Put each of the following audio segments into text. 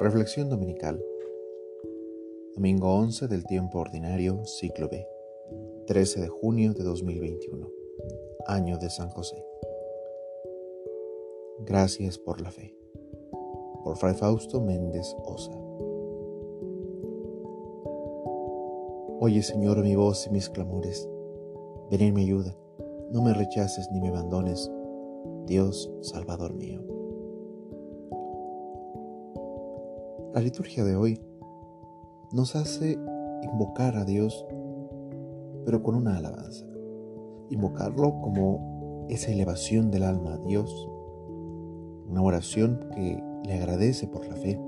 Reflexión Dominical. Domingo 11 del tiempo ordinario, ciclo B. 13 de junio de 2021. Año de San José. Gracias por la fe. Por Fray Fausto Méndez Osa. Oye Señor mi voz y mis clamores. Ven en mi ayuda. No me rechaces ni me abandones. Dios, Salvador mío. La liturgia de hoy nos hace invocar a Dios, pero con una alabanza. Invocarlo como esa elevación del alma a Dios, una oración que le agradece por la fe,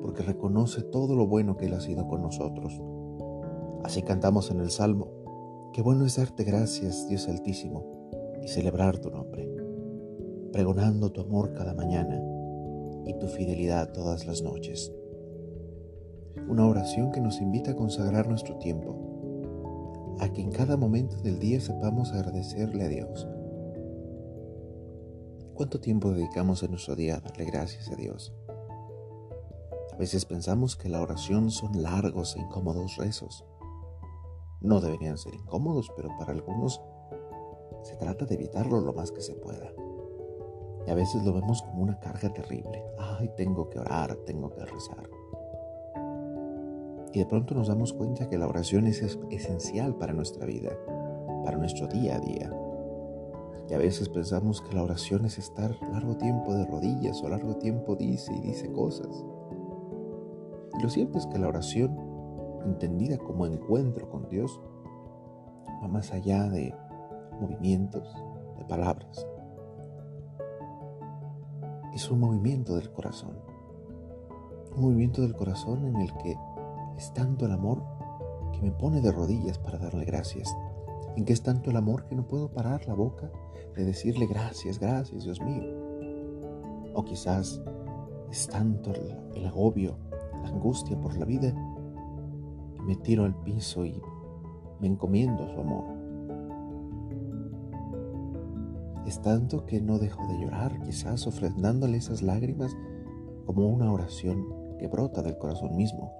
porque reconoce todo lo bueno que Él ha sido con nosotros. Así cantamos en el Salmo, qué bueno es darte gracias, Dios Altísimo, y celebrar tu nombre, pregonando tu amor cada mañana y tu fidelidad todas las noches. Una oración que nos invita a consagrar nuestro tiempo, a que en cada momento del día sepamos agradecerle a Dios. ¿Cuánto tiempo dedicamos en nuestro día a darle gracias a Dios? A veces pensamos que la oración son largos e incómodos rezos. No deberían ser incómodos, pero para algunos se trata de evitarlo lo más que se pueda. Y a veces lo vemos como una carga terrible. Ay, tengo que orar, tengo que rezar. Y de pronto nos damos cuenta que la oración es esencial para nuestra vida, para nuestro día a día. Y a veces pensamos que la oración es estar largo tiempo de rodillas o largo tiempo dice y dice cosas. Y lo cierto es que la oración, entendida como encuentro con Dios, va más allá de movimientos, de palabras es un movimiento del corazón. Un movimiento del corazón en el que es tanto el amor que me pone de rodillas para darle gracias. En que es tanto el amor que no puedo parar la boca de decirle gracias, gracias, Dios mío. O quizás es tanto el, el agobio, la angustia por la vida, que me tiro al piso y me encomiendo a su amor. Es tanto que no dejo de llorar, quizás ofrendándole esas lágrimas como una oración que brota del corazón mismo.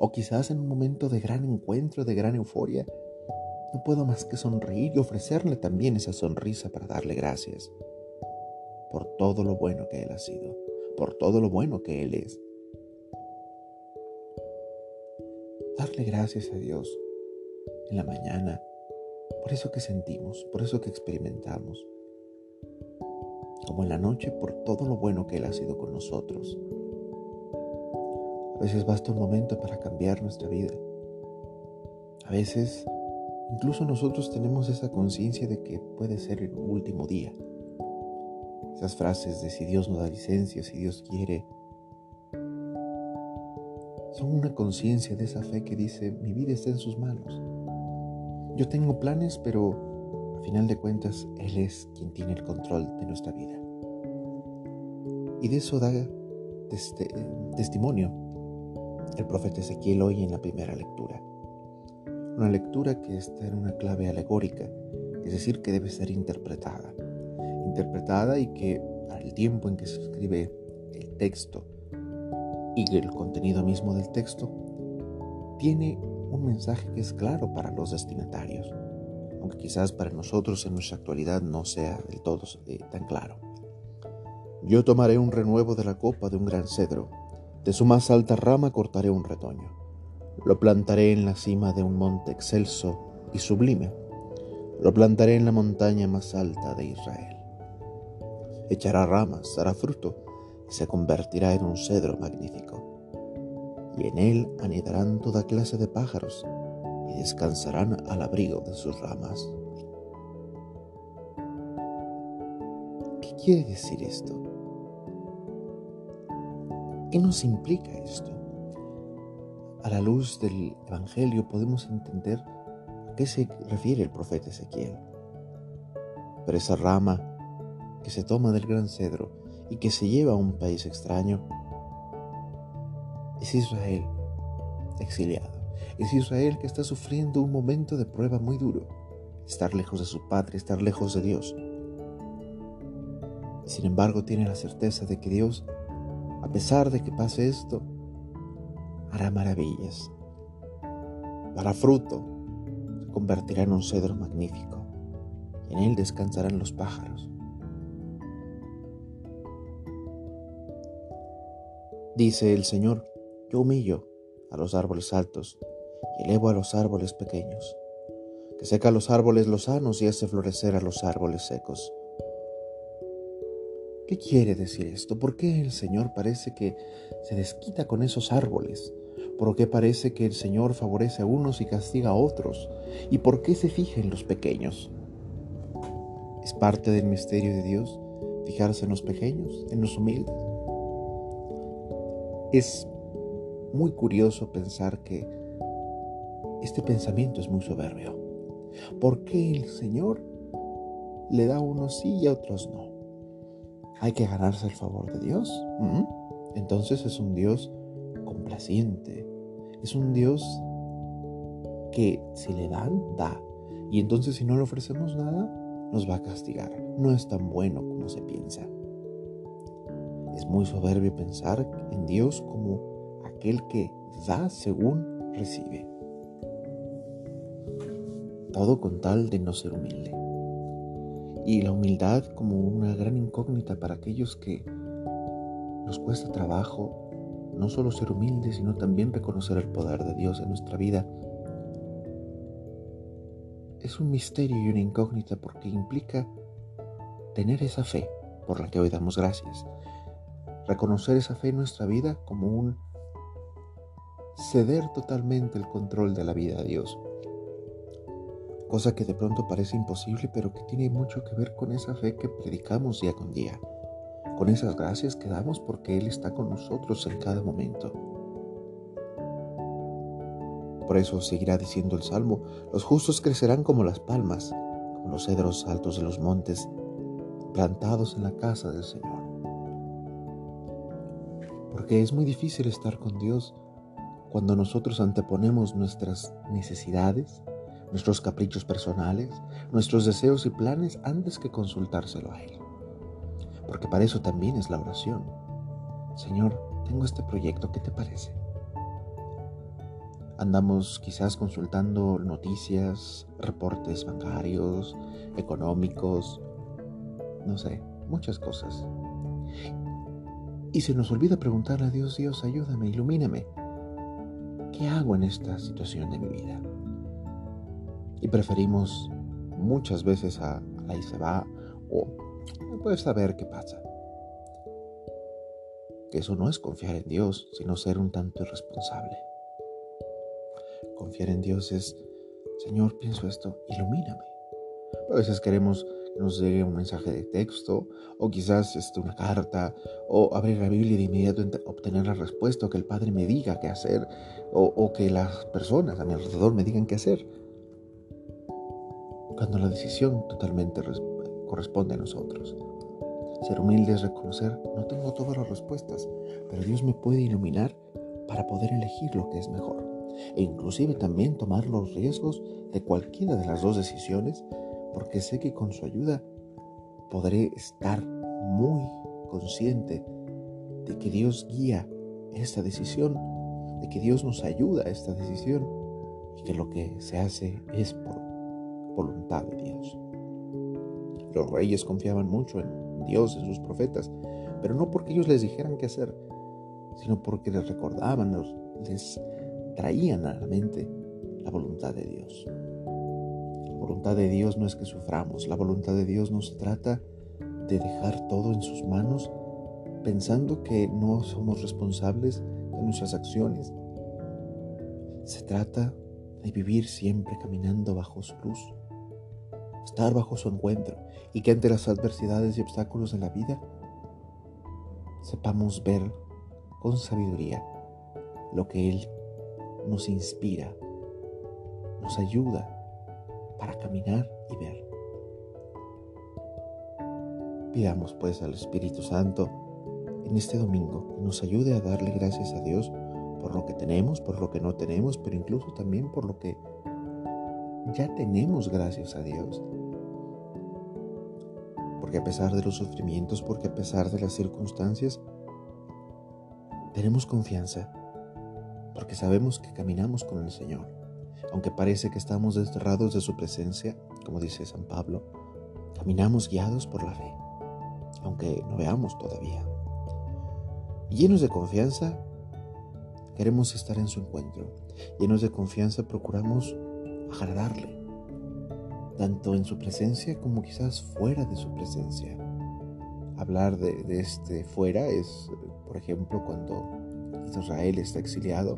O quizás en un momento de gran encuentro, de gran euforia, no puedo más que sonreír y ofrecerle también esa sonrisa para darle gracias por todo lo bueno que Él ha sido, por todo lo bueno que Él es. Darle gracias a Dios en la mañana, por eso que sentimos, por eso que experimentamos, como en la noche por todo lo bueno que Él ha sido con nosotros. A veces basta un momento para cambiar nuestra vida. A veces incluso nosotros tenemos esa conciencia de que puede ser el último día. Esas frases de si Dios nos da licencia, si Dios quiere, son una conciencia de esa fe que dice, mi vida está en sus manos. Yo tengo planes, pero a final de cuentas Él es quien tiene el control de nuestra vida. Y de eso da testimonio el profeta Ezequiel hoy en la primera lectura. Una lectura que está en una clave alegórica, es decir, que debe ser interpretada. Interpretada y que al tiempo en que se escribe el texto y el contenido mismo del texto, tiene un mensaje que es claro para los destinatarios, aunque quizás para nosotros en nuestra actualidad no sea del todo eh, tan claro. Yo tomaré un renuevo de la copa de un gran cedro, de su más alta rama cortaré un retoño, lo plantaré en la cima de un monte excelso y sublime, lo plantaré en la montaña más alta de Israel. Echará ramas, dará fruto, y se convertirá en un cedro magnífico y en él anidarán toda clase de pájaros y descansarán al abrigo de sus ramas. ¿Qué quiere decir esto? ¿Qué nos implica esto? A la luz del Evangelio podemos entender a qué se refiere el profeta Ezequiel. Pero esa rama que se toma del gran cedro y que se lleva a un país extraño Israel exiliado. Es Israel que está sufriendo un momento de prueba muy duro. Estar lejos de su patria, estar lejos de Dios. Sin embargo, tiene la certeza de que Dios, a pesar de que pase esto, hará maravillas. Dará fruto, se convertirá en un cedro magnífico, y en él descansarán los pájaros. Dice el Señor, yo humillo a los árboles altos y elevo a los árboles pequeños, que seca a los árboles lozanos y hace florecer a los árboles secos. ¿Qué quiere decir esto? ¿Por qué el Señor parece que se desquita con esos árboles? ¿Por qué parece que el Señor favorece a unos y castiga a otros? ¿Y por qué se fija en los pequeños? ¿Es parte del misterio de Dios fijarse en los pequeños, en los humildes? Es muy curioso pensar que este pensamiento es muy soberbio. ¿Por qué el Señor le da a unos sí y a otros no? ¿Hay que ganarse el favor de Dios? ¿Mm? Entonces es un Dios complaciente. Es un Dios que si le dan, da. Y entonces si no le ofrecemos nada, nos va a castigar. No es tan bueno como se piensa. Es muy soberbio pensar en Dios como aquel que da según recibe. Todo con tal de no ser humilde. Y la humildad como una gran incógnita para aquellos que nos cuesta trabajo no solo ser humildes, sino también reconocer el poder de Dios en nuestra vida. Es un misterio y una incógnita porque implica tener esa fe por la que hoy damos gracias, reconocer esa fe en nuestra vida como un ceder totalmente el control de la vida a Dios. Cosa que de pronto parece imposible, pero que tiene mucho que ver con esa fe que predicamos día con día, con esas gracias que damos porque Él está con nosotros en cada momento. Por eso seguirá diciendo el Salmo, los justos crecerán como las palmas, como los cedros altos de los montes, plantados en la casa del Señor porque es muy difícil estar con Dios cuando nosotros anteponemos nuestras necesidades, nuestros caprichos personales, nuestros deseos y planes antes que consultárselo a Él. Porque para eso también es la oración. Señor, tengo este proyecto, ¿qué te parece? Andamos quizás consultando noticias, reportes bancarios, económicos, no sé, muchas cosas. Y se nos olvida preguntarle a Dios, Dios, ayúdame, ilumíname. ¿Qué hago en esta situación de mi vida? Y preferimos muchas veces a, ahí se va o puedes saber qué pasa. Que eso no es confiar en Dios, sino ser un tanto irresponsable. Confiar en Dios es, Señor, pienso esto, ilumíname. A veces queremos nos llegue un mensaje de texto o quizás este, una carta o abrir la Biblia y de inmediato obtener la respuesta o que el Padre me diga qué hacer o, o que las personas a mi alrededor me digan qué hacer. Cuando la decisión totalmente corresponde a nosotros. Ser humilde es reconocer, no tengo todas las respuestas, pero Dios me puede iluminar para poder elegir lo que es mejor. E inclusive también tomar los riesgos de cualquiera de las dos decisiones porque sé que con su ayuda podré estar muy consciente de que Dios guía esta decisión, de que Dios nos ayuda a esta decisión y que lo que se hace es por voluntad de Dios. Los reyes confiaban mucho en Dios, en sus profetas, pero no porque ellos les dijeran qué hacer, sino porque les recordaban, les traían a la mente la voluntad de Dios. Voluntad de Dios no es que suframos, la voluntad de Dios no se trata de dejar todo en sus manos pensando que no somos responsables de nuestras acciones. Se trata de vivir siempre caminando bajo su luz, estar bajo su encuentro y que ante las adversidades y obstáculos de la vida sepamos ver con sabiduría lo que Él nos inspira, nos ayuda para caminar y ver. Pidamos pues al Espíritu Santo en este domingo que nos ayude a darle gracias a Dios por lo que tenemos, por lo que no tenemos, pero incluso también por lo que ya tenemos gracias a Dios. Porque a pesar de los sufrimientos, porque a pesar de las circunstancias, tenemos confianza porque sabemos que caminamos con el Señor. Aunque parece que estamos desterrados de su presencia, como dice San Pablo, caminamos guiados por la fe, aunque no veamos todavía. Y llenos de confianza, queremos estar en su encuentro. Llenos de confianza procuramos agradarle, tanto en su presencia como quizás fuera de su presencia. Hablar de, de este fuera es, por ejemplo, cuando Israel está exiliado,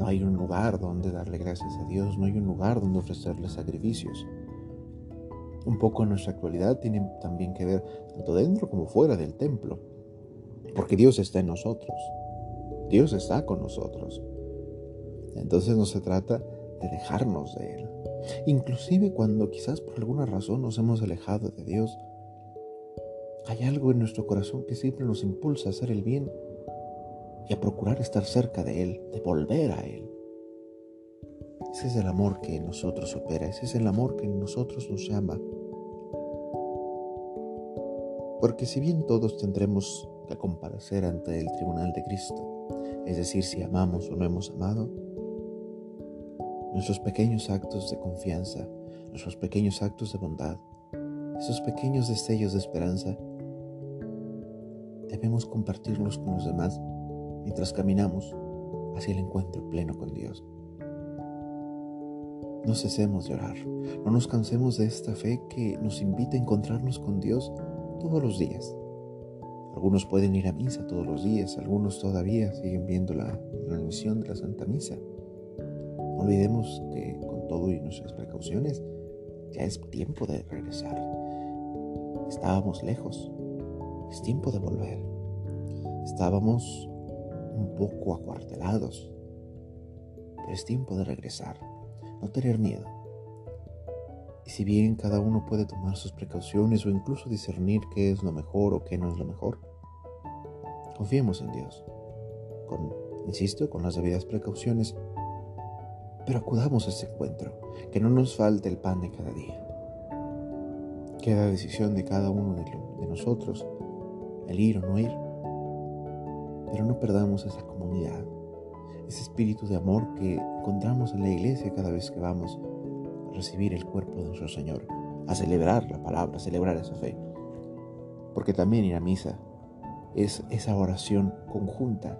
no hay un lugar donde darle gracias a Dios, no hay un lugar donde ofrecerle sacrificios. Un poco en nuestra actualidad tiene también que ver tanto dentro como fuera del templo, porque Dios está en nosotros, Dios está con nosotros. Entonces no se trata de dejarnos de Él. Inclusive cuando quizás por alguna razón nos hemos alejado de Dios, hay algo en nuestro corazón que siempre nos impulsa a hacer el bien y a procurar estar cerca de Él, de volver a Él. Ese es el amor que en nosotros opera, ese es el amor que en nosotros nos llama. Porque si bien todos tendremos que comparecer ante el tribunal de Cristo, es decir, si amamos o no hemos amado, nuestros pequeños actos de confianza, nuestros pequeños actos de bondad, esos pequeños destellos de esperanza, debemos compartirlos con los demás mientras caminamos hacia el encuentro pleno con Dios. No cesemos de orar, no nos cansemos de esta fe que nos invita a encontrarnos con Dios todos los días. Algunos pueden ir a misa todos los días, algunos todavía siguen viendo la transmisión de la Santa Misa. No olvidemos que con todo y nuestras precauciones ya es tiempo de regresar. Estábamos lejos, es tiempo de volver. Estábamos un poco acuartelados. Pero es tiempo de regresar, no tener miedo. Y si bien cada uno puede tomar sus precauciones o incluso discernir qué es lo mejor o qué no es lo mejor, confiemos en Dios. Con, insisto, con las debidas precauciones, pero acudamos a este encuentro, que no nos falte el pan de cada día. Queda decisión de cada uno de nosotros el ir o no ir pero no perdamos esa comunidad, ese espíritu de amor que encontramos en la iglesia cada vez que vamos a recibir el cuerpo de nuestro Señor, a celebrar la palabra, a celebrar esa fe. Porque también ir a misa es esa oración conjunta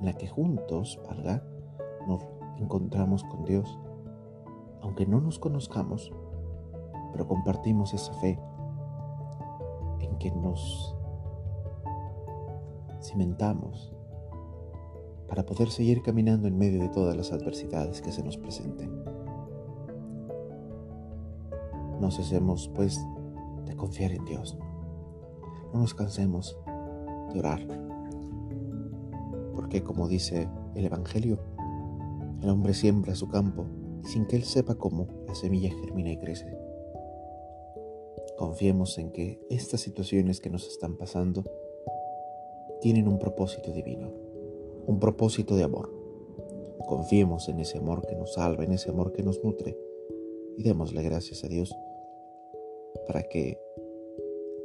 en la que juntos, ¿verdad? Nos encontramos con Dios, aunque no nos conozcamos, pero compartimos esa fe en que nos para poder seguir caminando en medio de todas las adversidades que se nos presenten. No cesemos, pues, de confiar en Dios. No nos cansemos de orar. Porque, como dice el Evangelio, el hombre siembra su campo y sin que él sepa cómo, la semilla germina y crece. Confiemos en que estas situaciones que nos están pasando tienen un propósito divino, un propósito de amor. Confiemos en ese amor que nos salva, en ese amor que nos nutre y démosle gracias a Dios para que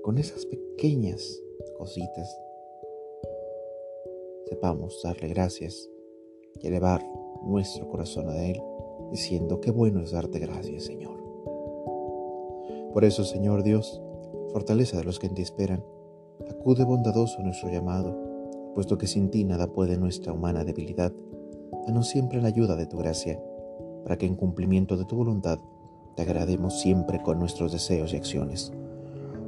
con esas pequeñas cositas sepamos darle gracias y elevar nuestro corazón a Él diciendo qué bueno es darte gracias Señor. Por eso Señor Dios, fortaleza de los que en ti esperan, Acude bondadoso a nuestro llamado, puesto que sin ti nada puede nuestra humana debilidad. Danos siempre la ayuda de tu gracia, para que en cumplimiento de tu voluntad te agrademos siempre con nuestros deseos y acciones.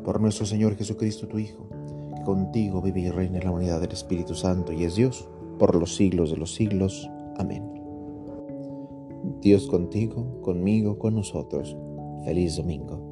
Por nuestro Señor Jesucristo, tu Hijo, que contigo vive y reina en la unidad del Espíritu Santo y es Dios por los siglos de los siglos. Amén. Dios contigo, conmigo, con nosotros. Feliz domingo.